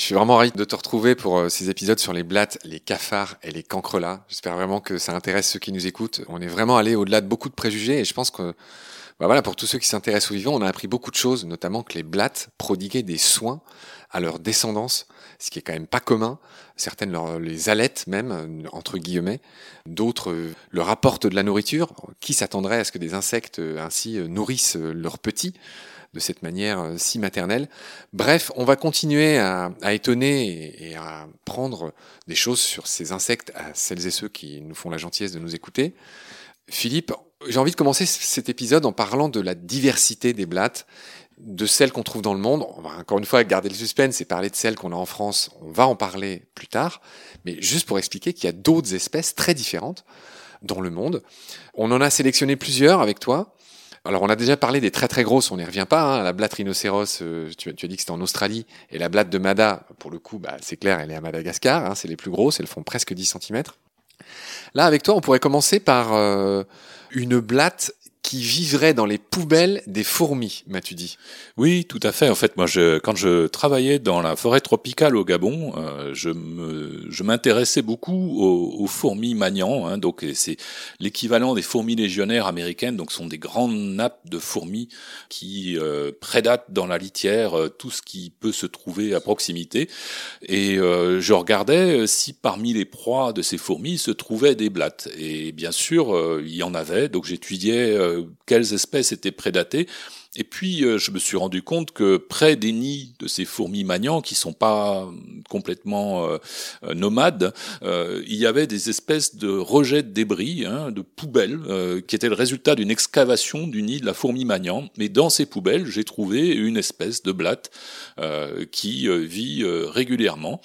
Je suis vraiment ravi de te retrouver pour euh, ces épisodes sur les blattes, les cafards et les cancrelats. J'espère vraiment que ça intéresse ceux qui nous écoutent. On est vraiment allé au-delà de beaucoup de préjugés et je pense que bah voilà, pour tous ceux qui s'intéressent aux vivants, on a appris beaucoup de choses, notamment que les blattes prodiguaient des soins à leur descendance, ce qui est quand même pas commun. Certaines les allaitent même, entre guillemets. D'autres euh, leur apportent de la nourriture. Qui s'attendrait à ce que des insectes euh, ainsi nourrissent leurs petits de cette manière euh, si maternelle. Bref, on va continuer à, étonner et, à prendre des choses sur ces insectes à celles et ceux qui nous font la gentillesse de nous écouter. Philippe, j'ai envie de commencer cet épisode en parlant de la diversité des blattes, de celles qu'on trouve dans le monde. On va encore une fois garder le suspense et parler de celles qu'on a en France. On va en parler plus tard. Mais juste pour expliquer qu'il y a d'autres espèces très différentes dans le monde. On en a sélectionné plusieurs avec toi. Alors, on a déjà parlé des très très grosses, on n'y revient pas. Hein. La blatte rhinocéros, euh, tu, as dit que c'était en Australie. Et la blatte de Mada, pour le coup, bah, c'est clair, elle est à Madagascar. Hein. c'est les plus grosses, elles font presque 10 cm. Là, avec toi, on pourrait commencer par euh, une blatte qui vivrait dans les poubelles des fourmis, m'as-tu dit? Oui, tout à fait. En fait, moi, je, quand je travaillais dans la forêt tropicale au Gabon, euh, je, me, je m'intéressais beaucoup aux, fourmis maniants. Hein, donc, c'est l'équivalent des fourmis légionnaires américaines. Donc, ce sont des grandes nappes de fourmis qui euh, prédatent dans la litière euh, tout ce qui peut se trouver à proximité. Et je regardais si parmi les proies de ces fourmis se trouvaient des blattes. Et bien sûr, il y en avait. Donc, j'étudiais quelles espèces étaient prédatées. Et puis, euh, je me suis rendu compte que près des nids de ces fourmis maniants, qui sont pas complètement euh, nomades, il y avait des espèces de rejets de débris, hein, de poubelles, qui étaient le résultat d'une excavation du nid de la fourmi maniant. Mais dans ces poubelles, j'ai trouvé une espèce de blatte qui vit régulièrement.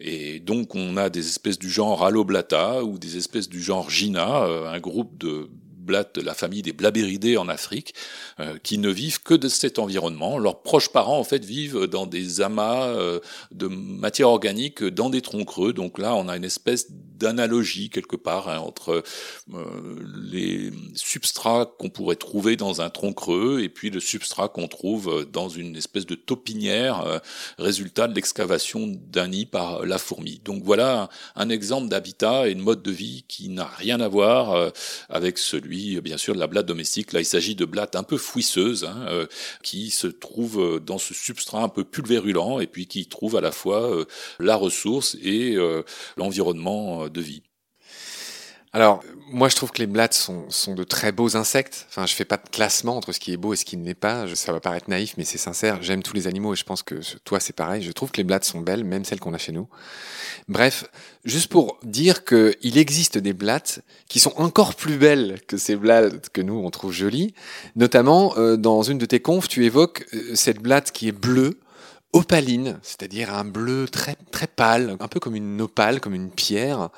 Et donc, on a des espèces du genre Alloblata ou des espèces du genre Gina, un groupe de de la famille des Blaberidés en Afrique, euh, qui ne vivent que de cet environnement. Leurs proches parents, en fait, vivent dans des amas euh, de matière organique dans des troncs creux. Donc là, on a une espèce d'analogie quelque part hein, entre euh, les substrats qu'on pourrait trouver dans un tronc creux et puis le substrat qu'on trouve dans une espèce de taupinière, euh, résultat de l'excavation d'un nid par la fourmi. Donc voilà un, exemple d'habitat et de mode de vie qui n'a rien à voir euh, avec celui, bien sûr, de la blatte domestique. Là, il s'agit de blattes un peu fouisseuses hein, qui se trouvent dans ce substrat un peu pulvérulent et puis qui trouvent à la fois la ressource et l'environnement de vie. Alors, moi, je trouve que les blattes sont, de très beaux insectes. Enfin, je fais pas de classement entre ce qui est beau et ce qui ne l'est pas. Ça va paraître naïf, mais c'est sincère. J'aime tous les animaux et je pense que toi, c'est pareil. Je trouve que les blattes sont belles, même celles qu'on a chez nous. Bref, juste pour dire qu'il existe des blattes qui sont encore plus belles que ces blattes que nous, on trouve jolies. Notamment, euh, dans une de tes confs, tu évoques euh, cette blatte qui est bleue, opaline, c'est-à-dire un bleu très très pâle, un peu comme une nopale, comme une pierre,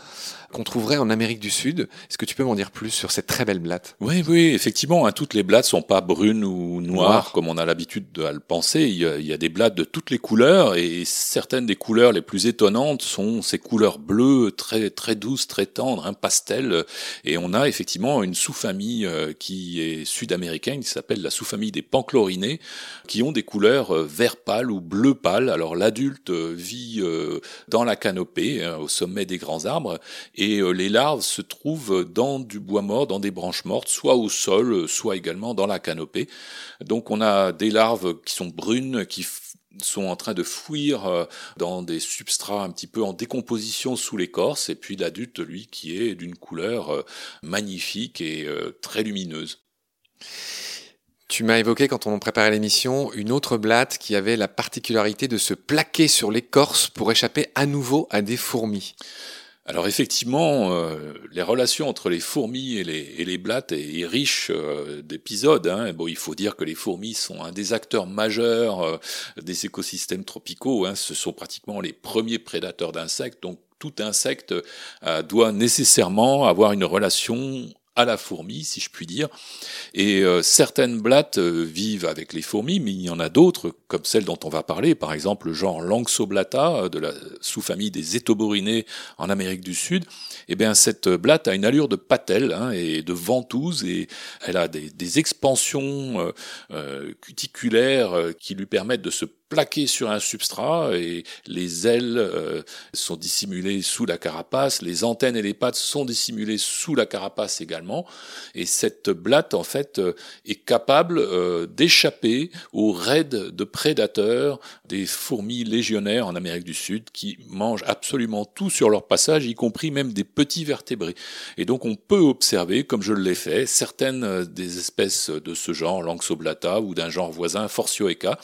qu'on trouverait en Amérique du Sud. Est-ce que tu peux m'en dire plus sur cette très belle blatte? Oui, oui, effectivement, hein, toutes les blattes sont pas brunes ou noires comme on a l'habitude de le penser. Il y, a, il y, a, des blattes de toutes les couleurs et certaines des couleurs les plus étonnantes sont ces couleurs bleues très très douces, très tendres, un pastel. Et on a effectivement une sous-famille euh, qui est sud-américaine, qui s'appelle la sous-famille des panchlorinées, qui ont des couleurs euh, vert pâle ou bleu pâle. Alors l'adulte euh, vit dans la canopée, hein, au sommet des grands arbres, et euh, les larves se trouvent dans du bois mort, dans des branches mortes, soit au sol, soit également dans la canopée. Donc on a des larves qui sont brunes, qui sont en train de fouir euh, dans des substrats un petit peu en décomposition sous l'écorce, et puis l'adulte, lui, qui est d'une couleur euh, magnifique et très lumineuse. Tu m'as évoqué quand on préparait l'émission une autre blatte qui avait la particularité de se plaquer sur l'écorce pour échapper à nouveau à des fourmis. Alors effectivement, euh, les relations entre les fourmis et les, blattes est, riche euh, d'épisodes. Hein. Bon, il faut dire que les fourmis sont un des acteurs majeurs euh, des écosystèmes tropicaux. Hein. Ce sont pratiquement les premiers prédateurs d'insectes. Donc tout insecte doit nécessairement avoir une relation à la fourmi, si je puis dire. Et euh, certaines blattes euh, vivent avec les fourmis, mais il y en a d'autres, comme celle dont on va parler, par exemple le genre Lanxoblata, euh, de la sous-famille des étoborinés en Amérique du Sud. Eh bien, cette blatte a une allure de patelle hein, et de ventouse, et elle a des, des expansions cuticulaires qui lui permettent de se plaqué sur un substrat et les ailes euh, sont dissimulées sous la carapace, les antennes et les pattes sont dissimulées sous la carapace également. Et cette blatte, en fait, euh, est capable euh, d'échapper aux raids de prédateurs des fourmis légionnaires en Amérique du Sud qui mangent absolument tout sur leur passage, y compris même des petits vertébrés. Et donc on peut observer, comme je l'ai fait, certaines des espèces de ce genre, Lanxoblata ou d'un genre voisin, Forcioeca,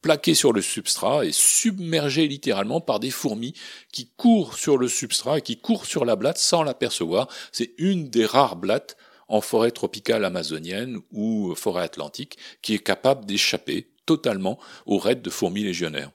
plaqué sur le substrat et submergé littéralement par des fourmis qui courent sur le substrat et qui courent sur la blatte sans l'apercevoir. C'est une des rares blattes en forêt tropicale amazonienne ou forêt atlantique qui est capable d'échapper totalement aux raids de fourmis légionnaires.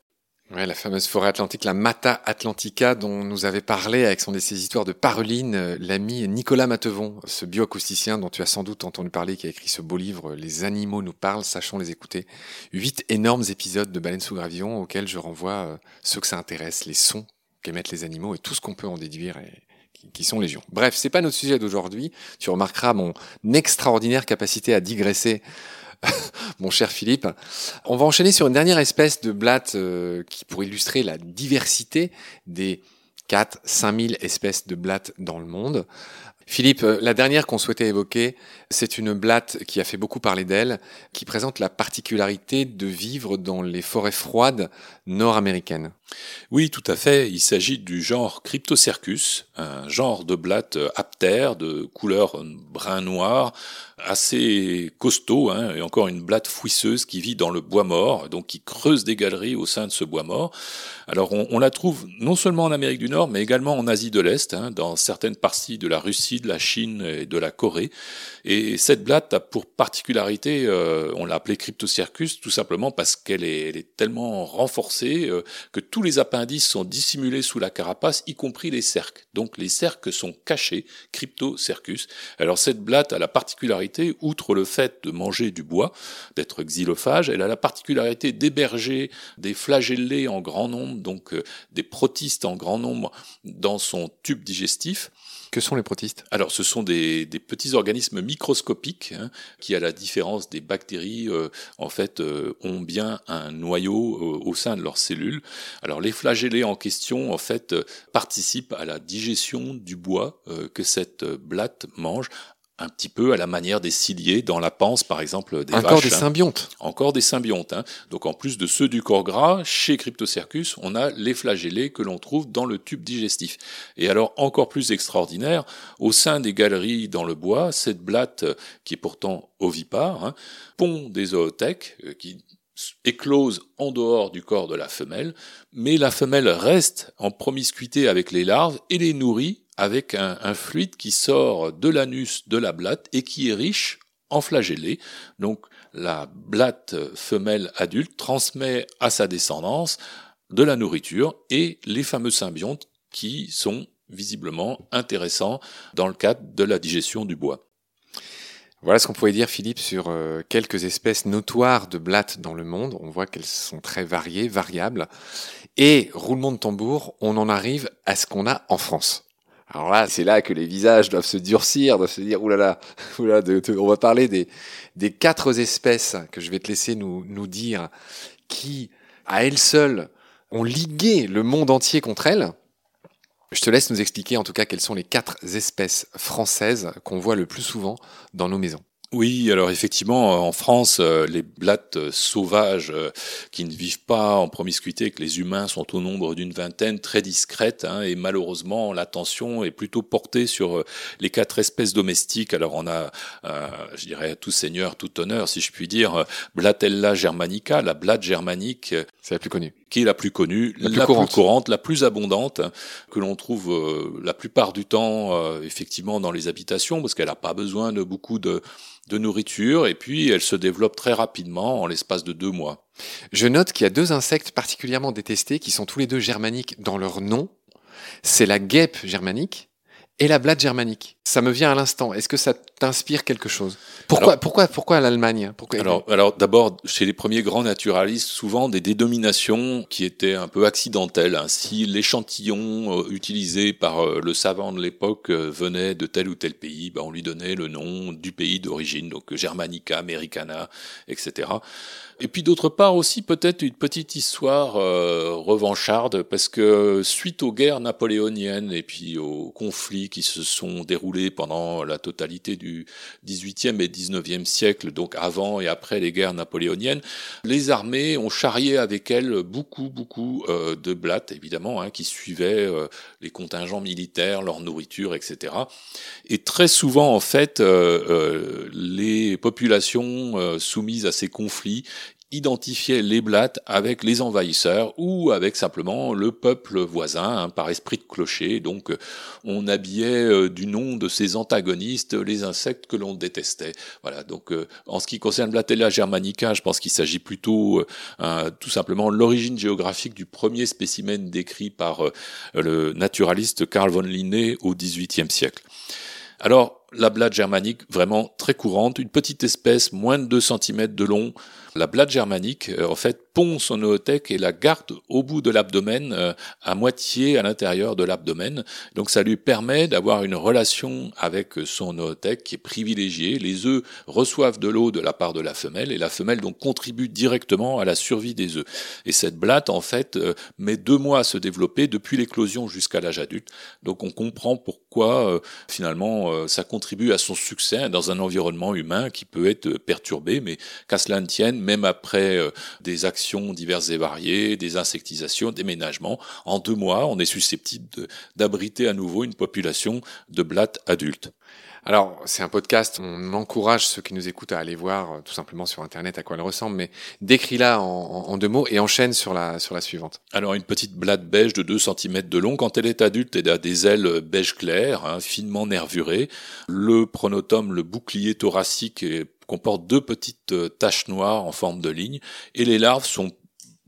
Ouais, la fameuse forêt atlantique, la Mata Atlantica, dont nous avait parlé avec son de ses histoires de paruline, euh, l'ami Nicolas Matevon, ce bioacousticien dont tu as sans doute entendu parler, qui a écrit ce beau livre, Les animaux nous parlent, sachons les écouter. Huit énormes épisodes de Baleine sous gravillon auxquels je renvoie euh, ceux que ça intéresse, les sons qu'émettent les animaux et tout ce qu'on peut en déduire et qui sont légions. Bref, c'est pas notre sujet d'aujourd'hui. Tu remarqueras mon extraordinaire capacité à digresser mon cher Philippe. On va enchaîner sur une dernière espèce de blatte euh, qui pour illustrer la diversité des 4 5000 espèces de blattes dans le monde. Philippe, euh, la dernière qu'on souhaitait évoquer, c'est une blatte qui a fait beaucoup parler d'elle, qui présente la particularité de vivre dans les forêts froides nord-américaines. Oui, tout à fait. Il s'agit du genre Cryptocercus, un genre de blatte aptère de couleur brun-noir, assez costaud, hein, et encore une blatte fouisseuse qui vit dans le bois mort, donc qui creuse des galeries au sein de ce bois mort. Alors on, la trouve non seulement en Amérique du Nord, mais également en Asie de l'Est, hein, dans certaines parties de la Russie, de la Chine et de la Corée. Et cette blatte a pour particularité, euh, on l'a appelée Cryptocercus, tout simplement parce qu'elle est, elle est tellement renforcée euh, que tous les appendices sont dissimulés sous la carapace, y compris les cerques. Donc les cerques sont cachés, Cryptocercus. Alors cette blatte a la particularité, outre le fait de manger du bois, d'être xylophage, elle a la particularité d'héberger des flagellés en grand nombre, donc euh, des protistes en grand nombre dans son tube digestif. Que sont les protistes? Alors, ce sont des, petits organismes microscopiques hein, qui, à la différence des bactéries, euh, en fait, euh, ont bien un noyau au sein de leurs cellules. Alors, les flagellés en question, en fait, participent à la digestion du bois que cette blatte mange un petit peu à la manière des ciliés dans la panse, par exemple, des Encore des hein. symbiontes. Encore des symbiontes. Hein. Donc en plus de ceux du corps gras, chez Cryptocercus, on a les flagellés que l'on trouve dans le tube digestif. Et alors encore plus extraordinaire, au sein des galeries dans le bois, cette blatte, qui est pourtant ovipare, hein, pond des zoothèques euh, qui éclose en dehors du corps de la femelle, mais la femelle reste en promiscuité avec les larves et les nourrit avec un, fluide qui sort de l'anus de la blatte et qui est riche en flagellés. Donc la blatte femelle adulte transmet à sa descendance de la nourriture et les fameux symbiontes qui sont visiblement intéressants dans le cadre de la digestion du bois. Voilà ce qu'on pouvait dire, Philippe, sur euh, quelques espèces notoires de blattes dans le monde. On voit qu'elles sont très variées, variables. Et, roulement de tambour, on en arrive à ce qu'on a en France. Alors là, c'est là que les visages doivent se durcir, doivent se dire, oulala, oulala on va parler des, des quatre espèces que je vais te laisser nous, nous dire, qui, à elles seules, ont ligué le monde entier contre elles. Je te laisse nous expliquer en tout cas quelles sont les quatre espèces françaises qu'on voit le plus souvent dans nos maisons. Oui, alors effectivement, en France, euh, les blattes sauvages euh, qui ne vivent pas en promiscuité que les humains sont au nombre d'une vingtaine, très discrètes, hein, et malheureusement, l'attention est plutôt portée sur euh, les quatre espèces domestiques. Alors on a, je dirais, tout seigneur, tout honneur, si je puis dire, Blatella germanica, la blatte germanique. C'est la plus connue. Qui est la plus connue, la plus, courante. la plus abondante, que l'on trouve la plupart du temps, effectivement, dans les habitations, parce qu'elle n'a pas besoin de beaucoup de de nourriture et puis elle se développe très rapidement en l'espace de deux mois. Je note qu'il y a deux insectes particulièrement détestés qui sont tous les deux germaniques dans leur nom. C'est la guêpe germanique et la blatte germanique. Ça me vient à l'instant. Est-ce que ça t'inspire quelque chose? Pourquoi, pourquoi, pourquoi l'Allemagne? Pourquoi... Alors, alors d'abord, chez les premiers grands naturalistes, souvent des dénominations qui étaient un peu accidentelles. Ainsi, l'échantillon euh, utilisé par euh, le savant de l'époque euh, venait de tel ou tel pays, ben, on lui donnait le nom du pays d'origine, donc Germanica, Americana, etc. Et puis d'autre part aussi peut-être une petite histoire euh, revancharde parce que suite aux guerres napoléoniennes et puis aux conflits qui se sont déroulés pendant la totalité du 18e et 19e siècle, donc avant et après les guerres napoléoniennes, les armées ont charrié avec elles beaucoup beaucoup euh, de blattes évidemment hein, qui suivaient euh, les contingents militaires, leur nourriture, etc. Et très souvent en fait les populations soumises à ces conflits identifiait les blattes avec les envahisseurs ou avec simplement le peuple voisin hein, par esprit de clocher. Donc on habillait euh, du nom de ces antagonistes les insectes que l'on détestait. Voilà. Donc euh, en ce qui concerne Blatella germanica, je pense qu'il s'agit plutôt euh, tout simplement l'origine géographique du premier spécimen décrit par le naturaliste Carl von Linné au XVIIIe siècle. Alors, la blatte germanique, vraiment très courante, une petite espèce, moins de 2 cm de long, la blatte germanique, euh, en fait, pond son oothèque et la garde au bout de l'abdomen, euh, à moitié à l'intérieur de l'abdomen. Donc ça lui permet d'avoir une relation avec son oothèque qui est privilégiée. Les œufs reçoivent de l'eau de la part de la femelle et la femelle donc contribue directement à la survie des œufs. Et cette blatte, en fait, euh, met deux mois à se développer depuis l'éclosion jusqu'à l'âge adulte. Donc on comprend pourquoi finalement ça continue contribue à son succès dans un environnement humain qui peut être perturbé, mais qu'à cela ne tienne, même après euh, des actions diverses et variées, des insectisations, des ménagements, en deux mois, on est susceptible d'abriter à nouveau une population de blattes adultes. Alors, c'est un podcast, on encourage ceux qui nous écoutent à aller voir euh, tout simplement sur Internet à quoi elle ressemble, mais décris-la en, deux mots et enchaîne sur la, sur la suivante. Alors, une petite blatte beige de 2 cm de long, quand elle est adulte, elle a des ailes beige clair, hein, finement nervurées. Le pronotum, le bouclier thoracique, comporte deux petites euh, taches noires en forme de ligne, et les larves sont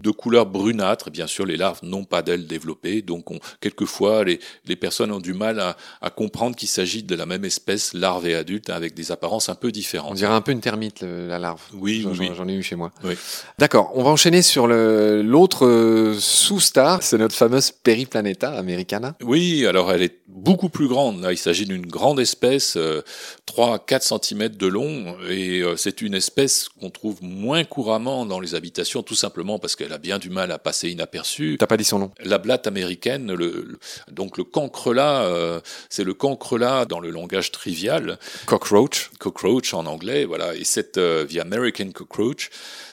de couleur brunâtre. Bien sûr, les larves n'ont pas d'ailes développées, donc on, quelquefois les, les, personnes ont du mal à, à comprendre qu'il s'agit de la même espèce, larve et adulte, avec des apparences un peu différentes. On dirait un peu une termite, la larve. Oui, oui. J'en ai eu chez moi. Oui. D'accord, on va enchaîner sur l'autre euh, sous-star, c'est notre fameuse Periplaneta americana. Oui, alors elle est beaucoup plus grande. Là, il s'agit d'une grande espèce, euh, 3 à 4 cm de long, et euh, c'est une espèce qu'on trouve moins couramment dans les habitations, tout simplement parce qu'elle a bien du mal à passer inaperçue. T'as pas dit son nom La blatte américaine, le, donc le cancrelat, euh, c'est le cancrelat dans le langage trivial. Cockroach. Cockroach en anglais, voilà. Et cette, euh, the American cockroach,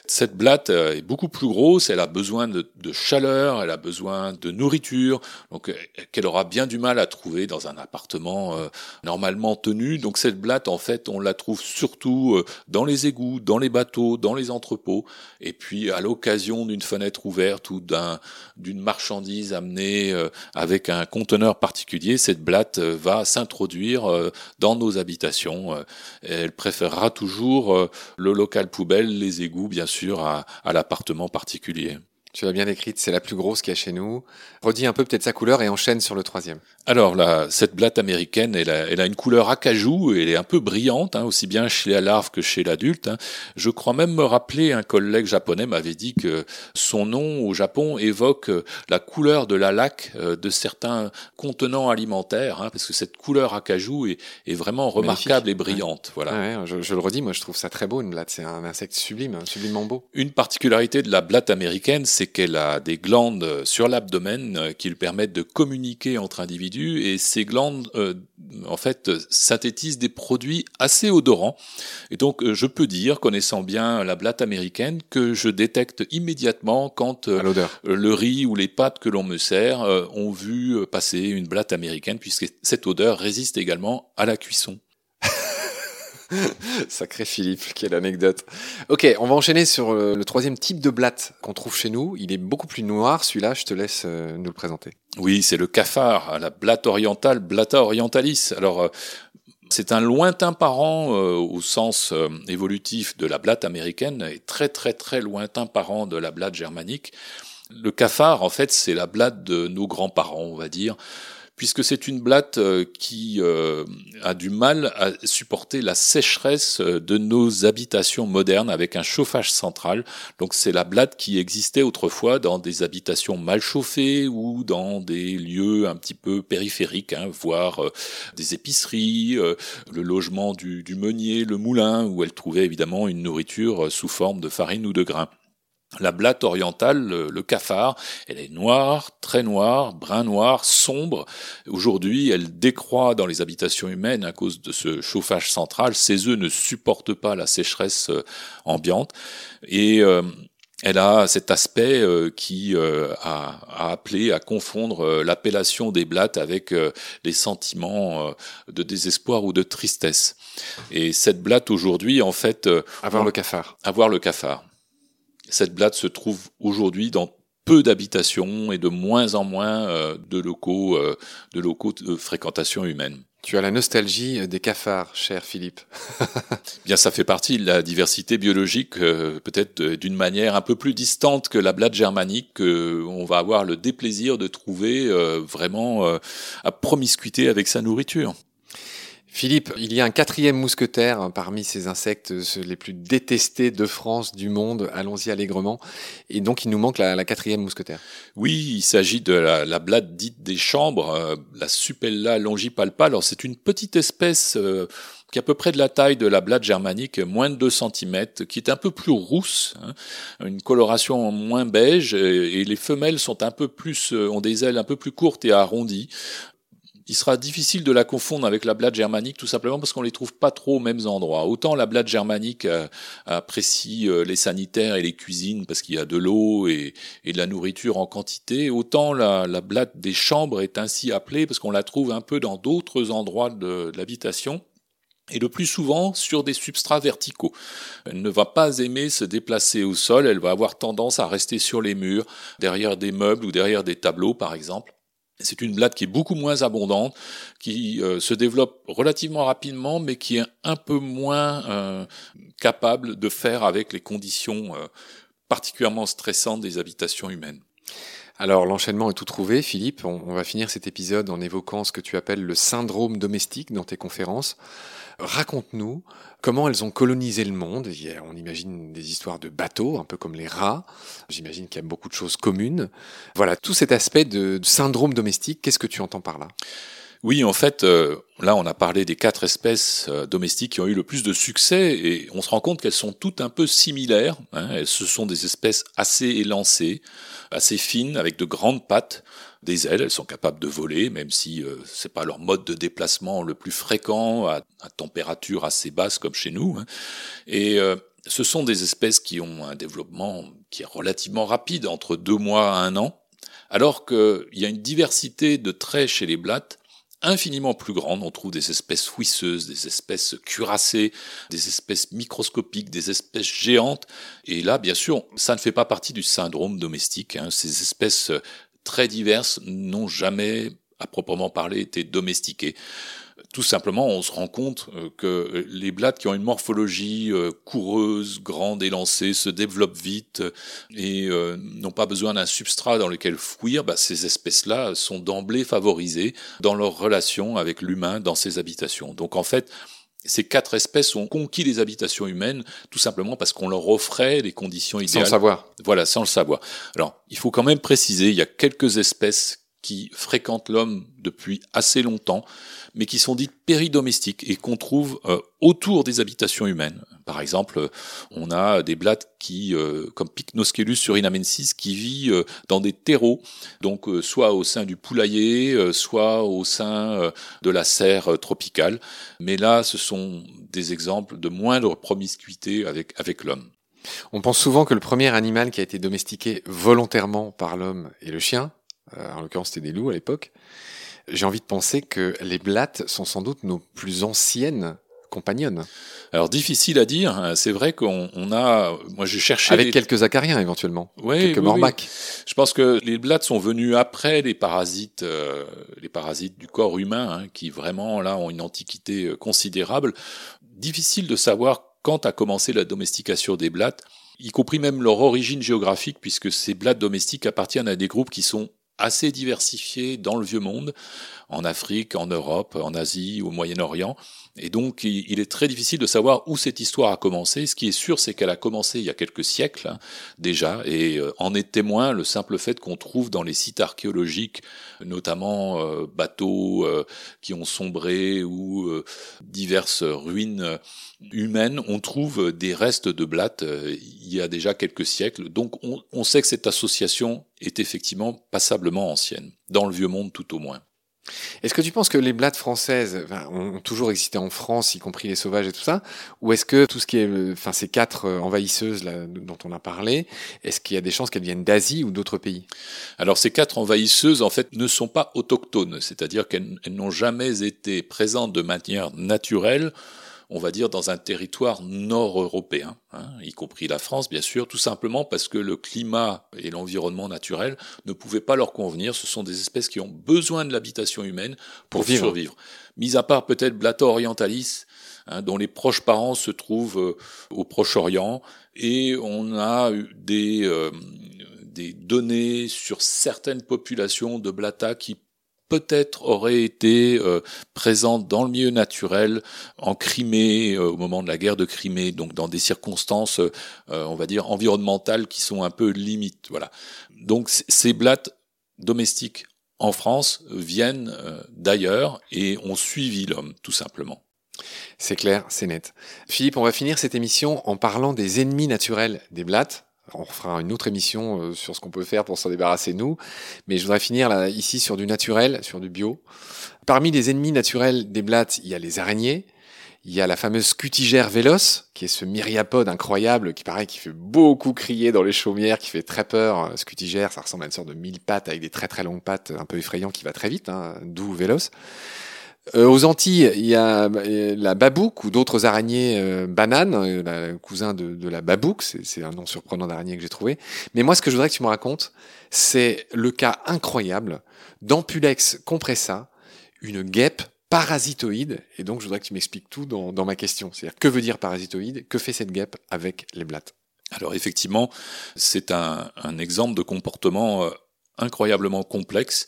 cette blatte euh, est beaucoup plus grosse, elle a besoin de, chaleur, elle a besoin de nourriture, donc euh, qu'elle aura bien du mal à trouver dans un appartement euh, normalement tenu. Donc cette blatte, en fait, on la trouve surtout dans les égouts, dans les bateaux, dans les entrepôts, et puis à l'occasion d'une fenêtre ouverte ou d'un d'une marchandise amenée avec un conteneur particulier, cette blatte va s'introduire dans nos habitations. Elle préférera toujours le local poubelle, les égouts, bien sûr à, l'appartement particulier. Tu l'as bien écrite, c'est la plus grosse qu'il y a chez nous. Redis un peu peut-être sa couleur et enchaîne sur le troisième. Alors là, cette blatte américaine, elle a, elle a une couleur acajou et elle est un peu brillante, hein, aussi bien chez la larve que chez l'adulte. Hein. Je crois même me rappeler, un collègue japonais m'avait dit que son nom au Japon évoque euh, la couleur de la laque euh, de certains contenants alimentaires, hein, parce que cette couleur acajou est, est vraiment remarquable et brillante. Voilà. Ouais, je, je, le redis, moi je trouve ça très beau une blatte, c'est un insecte sublime, sublimement beau. Une particularité de la blatte américaine, c'est qu'elle a des glandes sur l'abdomen euh, qui lui permettent de communiquer entre individus et ces glandes euh, en fait synthétisent des produits assez odorants et donc euh, je peux dire connaissant bien la blatte américaine que je détecte immédiatement quand le riz ou les pâtes que l'on me sert ont vu passer une blatte américaine puisque cette odeur résiste également à la cuisson. Sacré Philippe, quelle anecdote. Ok, on va enchaîner sur euh, le, troisième type de blatte qu'on trouve chez nous. Il est beaucoup plus noir, celui-là, je te laisse euh, nous le présenter. Oui, c'est le cafard, la blatte orientale, Blatta orientalis. Alors, euh, c'est un lointain parent au sens évolutif de la blatte américaine et très très très lointain parent de la blatte germanique. Le cafard, en fait, c'est la blatte de nos grands-parents, on va dire puisque c'est une blatte euh, qui euh, a du mal à supporter la sécheresse euh, de nos habitations modernes avec un chauffage central. Donc c'est la blatte qui existait autrefois dans des habitations mal chauffées ou dans des lieux un petit peu périphériques, hein, voire des épiceries, le logement du, du meunier, le moulin, où elle trouvait évidemment une nourriture sous forme de farine ou de grains. La blatte orientale, le, cafard, elle est noire, très noire, brun noir, sombre. Aujourd'hui, elle décroît dans les habitations humaines à cause de ce chauffage central. Ses œufs ne supportent pas la sécheresse euh, ambiante. Et euh, elle a cet aspect euh, qui a, appelé à confondre l'appellation des blattes avec les sentiments de désespoir ou de tristesse. Et cette blatte aujourd'hui, en fait... avoir le cafard. Avoir le cafard. Cette blatte se trouve aujourd'hui dans peu d'habitations et de moins en moins euh, de locaux, euh, de locaux de fréquentation humaine. Tu as la nostalgie des cafards, cher Philippe. Bien, ça fait partie de la diversité biologique, euh, peut-être d'une manière un peu plus distante que la blatte germanique, qu'on va avoir le déplaisir de trouver vraiment à promiscuité avec sa nourriture. Philippe, il y a un quatrième mousquetaire parmi ces insectes les plus détestés de France, du monde. Allons-y allègrement. Et donc, il nous manque la, quatrième mousquetaire. Oui, il s'agit de la, blatte dite des chambres, euh, la Supella longipalpa. Alors, c'est une petite espèce euh, qui est à peu près de la taille de la blatte germanique, moins de 2 cm, qui est un peu plus rousse, hein, une coloration moins beige, et, et les femelles sont un peu plus, euh, ont des ailes un peu plus courtes et arrondies il sera difficile de la confondre avec la blatte germanique, tout simplement parce qu'on les trouve pas trop aux mêmes endroits. Autant la blatte germanique euh, apprécie euh, les sanitaires et les cuisines parce qu'il y a de l'eau et, de la nourriture en quantité, autant la, la blatte des chambres est ainsi appelée parce qu'on la trouve un peu dans d'autres endroits de, de l'habitation et le plus souvent sur des substrats verticaux. Elle ne va pas aimer se déplacer au sol, elle va avoir tendance à rester sur les murs, derrière des meubles ou derrière des tableaux par exemple. C'est une blatte qui est beaucoup moins abondante, qui euh, se développe relativement rapidement, mais qui est un peu moins euh, capable de faire avec les conditions euh, particulièrement stressantes des habitations humaines. Alors l'enchaînement est tout trouvé, Philippe. On, va finir cet épisode en évoquant ce que tu appelles le syndrome domestique dans tes conférences. Raconte-nous comment elles ont colonisé le monde. On imagine des histoires de bateaux, un peu comme les rats. J'imagine qu'il y a beaucoup de choses communes. Voilà, tout cet aspect de syndrome domestique, qu'est-ce que tu entends par là? Oui, en fait, euh, là, on a parlé des quatre espèces euh, domestiques qui ont eu le plus de succès, et on se rend compte qu'elles sont toutes un peu similaires. Hein. Ce sont des espèces assez élancées, assez fines, avec de grandes pattes, des ailes. Elles sont capables de voler, même si euh, c'est pas leur mode de déplacement le plus fréquent à, température assez basse comme chez nous. Hein. Et euh, ce sont des espèces qui ont un développement qui est relativement rapide, entre deux mois à un an, alors qu'il y a une diversité de traits chez les blattes infiniment plus grande. On trouve des espèces fouisseuses, des espèces cuirassées, des espèces microscopiques, des espèces géantes. Et là, bien sûr, ça ne fait pas partie du syndrome domestique. Hein. Ces espèces très diverses n'ont jamais, à proprement parler, été domestiquées tout simplement, on se rend compte euh, que les blattes qui ont une morphologie euh, coureuse, grande, élancée, se développent vite euh, et n'ont pas besoin d'un substrat dans lequel fouir, bah, ces espèces-là sont d'emblée favorisées dans leur relation avec l'humain dans ces habitations. Donc en fait, ces quatre espèces ont conquis les habitations humaines tout simplement parce qu'on leur offrait les conditions idéales. Sans le savoir. Voilà, sans le savoir. Alors, il faut quand même préciser, il y a quelques espèces qui fréquentent l'homme depuis assez longtemps, mais qui sont dites péridomestiques et qu'on trouve euh, autour des habitations humaines. Par exemple, on a des blattes qui, euh, comme Pycnoscelus surinamensis, qui vit euh, dans des terreaux, donc soit au sein du poulailler, soit au sein de la serre tropicale. Mais là, ce sont des exemples de moindre promiscuité avec, avec l'homme. On pense souvent que le premier animal qui a été domestiqué volontairement par l'homme est le chien. En l'occurrence, c'était des loups à l'époque j'ai envie de penser que les blattes sont sans doute nos plus anciennes compagnonnes. Alors difficile à dire. Hein. C'est vrai qu'on a. Moi, j'ai cherché avec quelques acariens éventuellement, oui, quelques mormacs. Je pense que les blattes sont venues après les parasites, euh, les parasites du corps humain, hein, qui vraiment là ont une antiquité euh, considérable. Difficile de savoir quand a commencé la domestication des blattes, y compris même leur origine géographique, puisque ces blattes domestiques appartiennent à des groupes qui sont assez diversifié dans le vieux monde, en Afrique, en Europe, en Asie, au Moyen-Orient. Et donc, il est très difficile de savoir où cette histoire a commencé. Ce qui est sûr, c'est qu'elle a commencé il y a quelques siècles hein, déjà, et euh, en est témoin le simple fait qu'on trouve dans les sites archéologiques, notamment euh, bateaux euh, qui ont sombré ou diverses ruines humaines, on trouve des restes de blattes il y a déjà quelques siècles. Donc, on, on sait que cette association est effectivement passablement ancienne, dans le vieux monde tout au moins. Est-ce que tu penses que les blattes françaises ont toujours existé en France, y compris les sauvages et tout ça, ou est-ce que tout ce qui est, euh, enfin ces quatre euh, envahisseuses là, dont on a parlé, est-ce qu'il y a des chances qu'elles viennent d'Asie ou d'autres pays? Alors ces quatre envahisseuses en fait ne sont pas autochtones, c'est-à-dire qu'elles n'ont jamais été présentes de manière naturelle on va dire, dans un territoire nord-européen, hein, y compris la France, bien sûr, tout simplement parce que le climat et l'environnement naturel ne pouvaient pas leur convenir. Ce sont des espèces qui ont besoin de l'habitation humaine pour, survivre. Mis à part peut-être Blatta orientalis, hein, dont les proches parents se trouvent euh, au Proche-Orient, et on a des, euh, des données sur certaines populations de Blatta qui peut-être aurait été euh, présente dans le milieu naturel en Crimée euh, au moment de la guerre de Crimée, donc dans des circonstances, euh, on va dire environnementales qui sont un peu limites. Voilà. Donc ces blattes domestiques en France viennent d'ailleurs et ont suivi l'homme, tout simplement. C'est clair, c'est net. Philippe, on va finir cette émission en parlant des ennemis naturels des blattes. On fera une autre émission euh, sur ce qu'on peut faire pour s'en débarrasser nous. Mais je voudrais finir là, ici sur du naturel, sur du bio. Parmi les ennemis naturels des blattes, il y a les araignées. Il y a la fameuse cutigère véloce, qui est ce myriapode incroyable qui paraît qui fait beaucoup crier dans les chaumières, qui fait très peur. Scutigère, ça ressemble à une sorte de mille pattes avec des très très longues pattes, un peu effrayant, qui va très vite, hein, d'où véloce. Euh, aux Antilles, il y a euh, la babouque ou d'autres araignées euh, bananes, le cousin de, la babouque, c'est un nom surprenant d'araignée que j'ai trouvé. Mais moi, ce que je voudrais que tu me racontes, c'est le cas incroyable d'Ampulex compressa, une guêpe parasitoïde. Et donc, je voudrais que tu m'expliques tout dans, ma question. C'est-à-dire, que veut dire parasitoïde? Que fait cette guêpe avec les blattes? Alors, effectivement, c'est un, exemple de comportement euh, incroyablement complexe.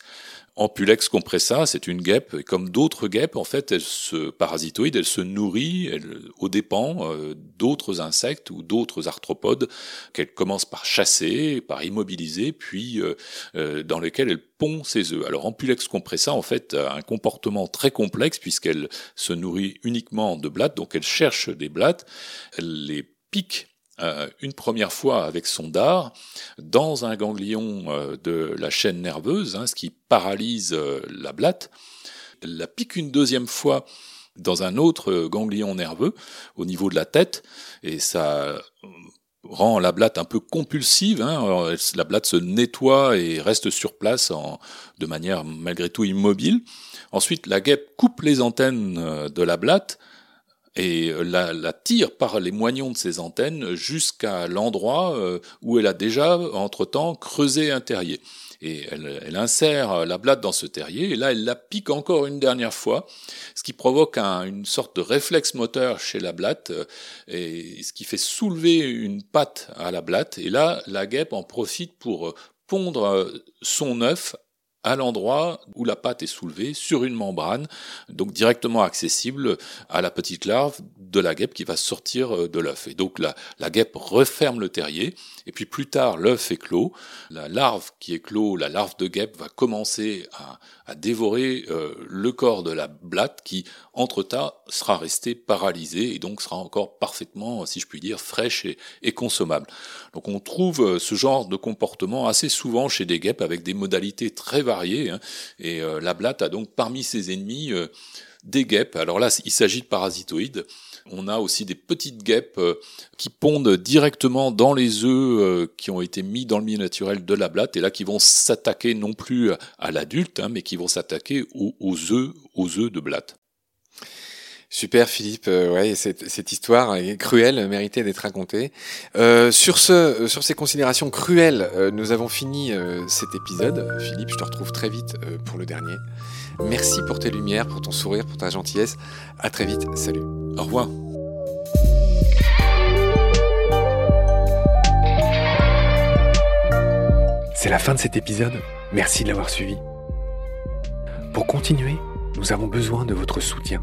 Ampulex compressa, c'est une guêpe, et comme d'autres guêpes, en fait, elle se parasitoïde, elle se nourrit elle, aux dépens euh, d'autres insectes ou d'autres arthropodes qu'elle commence par chasser, par immobiliser, puis euh, euh, dans lesquels elle pond ses œufs. Alors Ampulex compressa, en fait, a un comportement très complexe puisqu'elle se nourrit uniquement de blattes, donc elle cherche des blattes, elle les pique une première fois avec son dard dans un ganglion euh, de la chaîne nerveuse, hein, ce qui paralyse euh, la blatte. Elle la pique une deuxième fois dans un autre ganglion nerveux au niveau de la tête, et ça rend la blatte un peu compulsive. Hein. la blatte se nettoie et reste sur place de manière malgré tout immobile. Ensuite, la guêpe coupe les antennes de la blatte, et euh, la, la, tire par les moignons de ses antennes jusqu'à l'endroit euh, où elle a déjà, entre-temps, creusé un terrier. Et elle, insère la blatte dans ce terrier, et là, elle la pique encore une dernière fois, ce qui provoque un, une sorte de réflexe moteur chez la blatte, euh, et ce qui fait soulever une patte à la blatte, et là, la guêpe en profite pour pondre son œuf à l'endroit où la pâte est soulevée sur une membrane, donc directement accessible à la petite larve de la guêpe qui va sortir euh, de l'œuf. Et donc la, guêpe referme le terrier, et puis plus tard l'œuf est clos, la larve qui est clos, la larve de guêpe va commencer à, à dévorer euh, le corps de la blatte qui, entre-temps, sera resté paralysé et donc sera encore parfaitement, si je puis dire, fraîche et, consommable. Donc on trouve euh, ce genre de comportement assez souvent chez des guêpes avec des modalités très variées, hein, et euh, la blatte a donc parmi ses ennemis euh, des guêpes. Alors là, il s'agit de parasitoïdes. On a aussi des petites guêpes qui pondent directement dans les œufs qui ont été mis dans le milieu naturel de la blatte et là qui vont s'attaquer non plus à l'adulte, hein, mais qui vont s'attaquer aux œufs, aux œufs de blatte. Super Philippe, euh, ouais, cette, histoire est cruelle, méritait d'être racontée. Euh, sur ce, sur ces considérations cruelles, euh, nous avons fini euh, cet épisode. Philippe, je te retrouve très vite euh, pour le dernier. Merci pour tes lumières, pour ton sourire, pour ta gentillesse. À très vite. Salut. Au revoir. C'est la fin de cet épisode. Merci de l'avoir suivi. Pour continuer, nous avons besoin de votre soutien